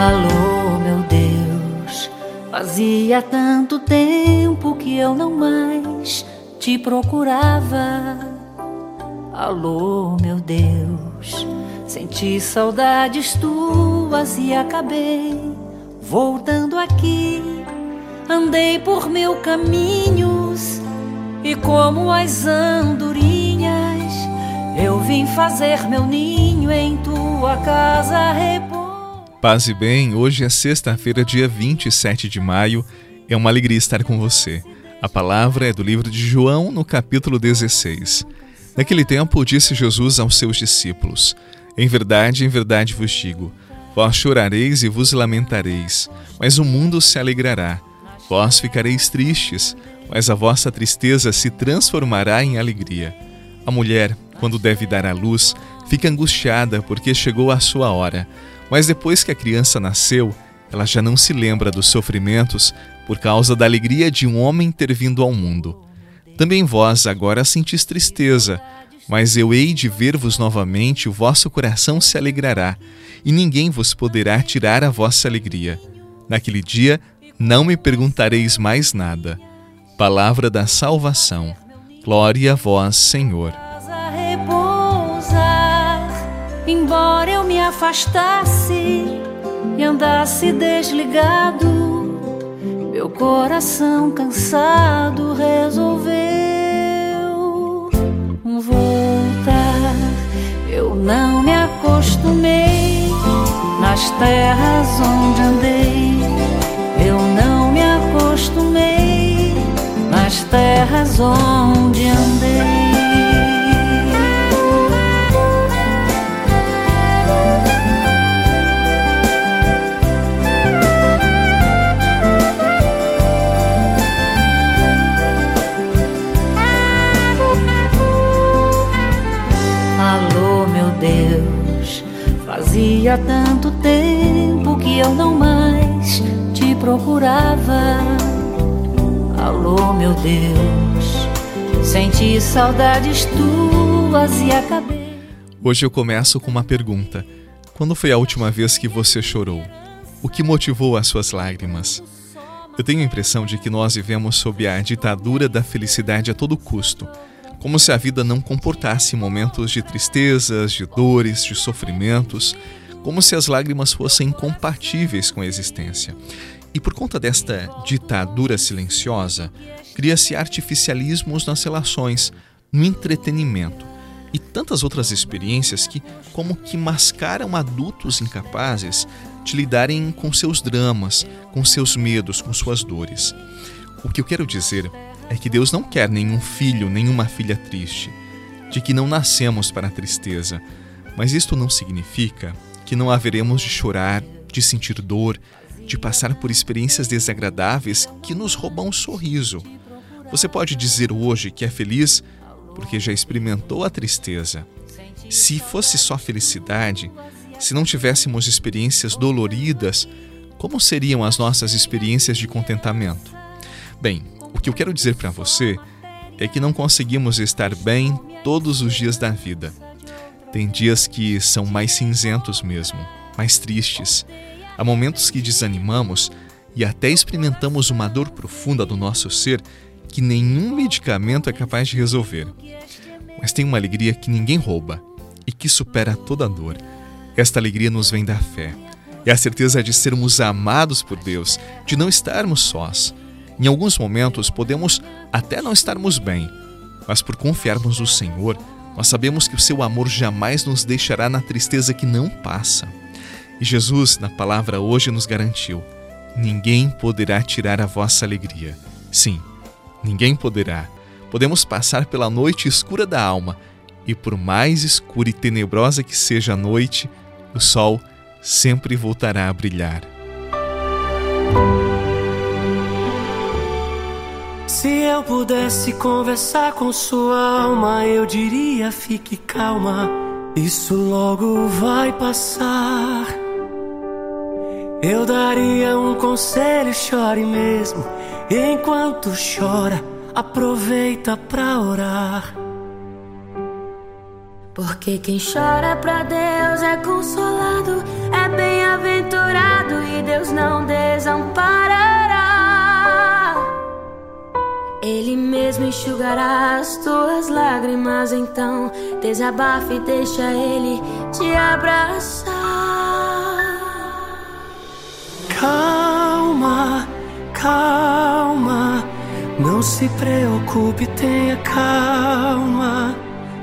Alô, meu Deus, fazia tanto tempo que eu não mais te procurava. Alô, meu Deus, senti saudades tuas e acabei voltando aqui. Andei por mil caminhos e como as andorinhas, eu vim fazer meu ninho em tua casa repouso. Paz e bem, hoje é sexta-feira, dia 27 de maio. É uma alegria estar com você. A palavra é do livro de João, no capítulo 16. Naquele tempo, disse Jesus aos seus discípulos: Em verdade, em verdade vos digo: vós chorareis e vos lamentareis, mas o mundo se alegrará. Vós ficareis tristes, mas a vossa tristeza se transformará em alegria. A mulher, quando deve dar à luz, fica angustiada porque chegou a sua hora mas depois que a criança nasceu, ela já não se lembra dos sofrimentos por causa da alegria de um homem ter vindo ao mundo. Também vós agora sentis tristeza, mas eu hei de ver-vos novamente, o vosso coração se alegrará, e ninguém vos poderá tirar a vossa alegria. Naquele dia não me perguntareis mais nada. Palavra da salvação. Glória a vós, Senhor. Embora eu me afastasse e andasse desligado, meu coração cansado resolveu voltar. Eu não me acostumei nas terras onde andei. Eu não me acostumei nas terras onde andei. Fazia tanto tempo que eu não mais te procurava. Alô, meu Deus, senti saudades tuas e acabei. Hoje eu começo com uma pergunta: Quando foi a última vez que você chorou? O que motivou as suas lágrimas? Eu tenho a impressão de que nós vivemos sob a ditadura da felicidade a todo custo como se a vida não comportasse momentos de tristezas, de dores, de sofrimentos, como se as lágrimas fossem incompatíveis com a existência. E por conta desta ditadura silenciosa, cria-se artificialismos nas relações, no entretenimento e tantas outras experiências que, como que mascaram adultos incapazes de lidarem com seus dramas, com seus medos, com suas dores. O que eu quero dizer é que Deus não quer nenhum filho, nenhuma filha triste, de que não nascemos para a tristeza. Mas isto não significa que não haveremos de chorar, de sentir dor, de passar por experiências desagradáveis que nos roubam o sorriso. Você pode dizer hoje que é feliz porque já experimentou a tristeza. Se fosse só felicidade, se não tivéssemos experiências doloridas, como seriam as nossas experiências de contentamento? Bem, o que eu quero dizer para você é que não conseguimos estar bem todos os dias da vida. Tem dias que são mais cinzentos mesmo, mais tristes. Há momentos que desanimamos e até experimentamos uma dor profunda do nosso ser que nenhum medicamento é capaz de resolver. Mas tem uma alegria que ninguém rouba e que supera toda dor. Esta alegria nos vem da fé. É a certeza de sermos amados por Deus, de não estarmos sós, em alguns momentos podemos até não estarmos bem, mas por confiarmos no Senhor, nós sabemos que o seu amor jamais nos deixará na tristeza que não passa. E Jesus, na palavra hoje, nos garantiu: ninguém poderá tirar a vossa alegria. Sim, ninguém poderá. Podemos passar pela noite escura da alma, e por mais escura e tenebrosa que seja a noite, o sol sempre voltará a brilhar. Se eu pudesse conversar com sua alma, eu diria: fique calma, isso logo vai passar. Eu daria um conselho: chore mesmo. Enquanto chora, aproveita pra orar. Porque quem chora pra Deus é consolado, é bem-aventurado Deus não desamparará. Ele mesmo enxugará as tuas lágrimas. Então, desabafe e deixa Ele te abraçar. Calma, calma. Não se preocupe, tenha calma.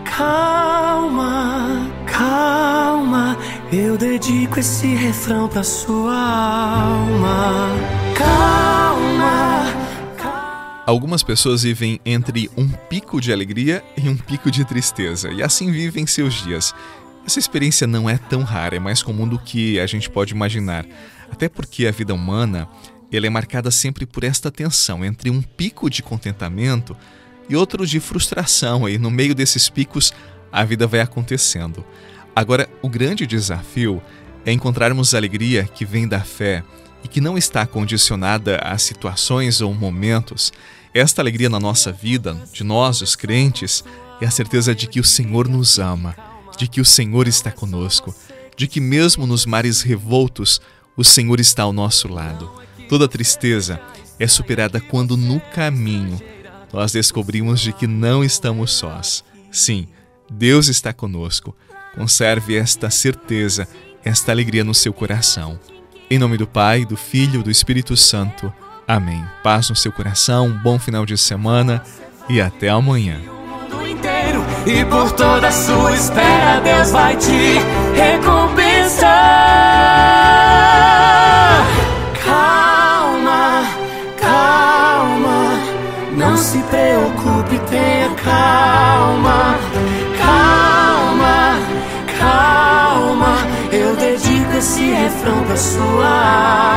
Calma, calma. Eu dedico esse refrão pra sua alma. Calma. Algumas pessoas vivem entre um pico de alegria e um pico de tristeza, e assim vivem seus dias. Essa experiência não é tão rara, é mais comum do que a gente pode imaginar. Até porque a vida humana ela é marcada sempre por esta tensão entre um pico de contentamento e outro de frustração, e no meio desses picos a vida vai acontecendo. Agora, o grande desafio é encontrarmos alegria que vem da fé e que não está condicionada a situações ou momentos. Esta alegria na nossa vida, de nós, os crentes, é a certeza de que o Senhor nos ama, de que o Senhor está conosco, de que mesmo nos mares revoltos, o Senhor está ao nosso lado. Toda tristeza é superada quando no caminho nós descobrimos de que não estamos sós. Sim, Deus está conosco. Conserve esta certeza, esta alegria no seu coração. Em nome do Pai, do Filho e do Espírito Santo. Amém. Paz no seu coração, um bom final de semana e até amanhã. E por toda a sua espera, Deus vai te recompensar. Calma, calma, não se preocupe, tenha calma. Calma, calma, eu dedico esse refrão pra sua alma.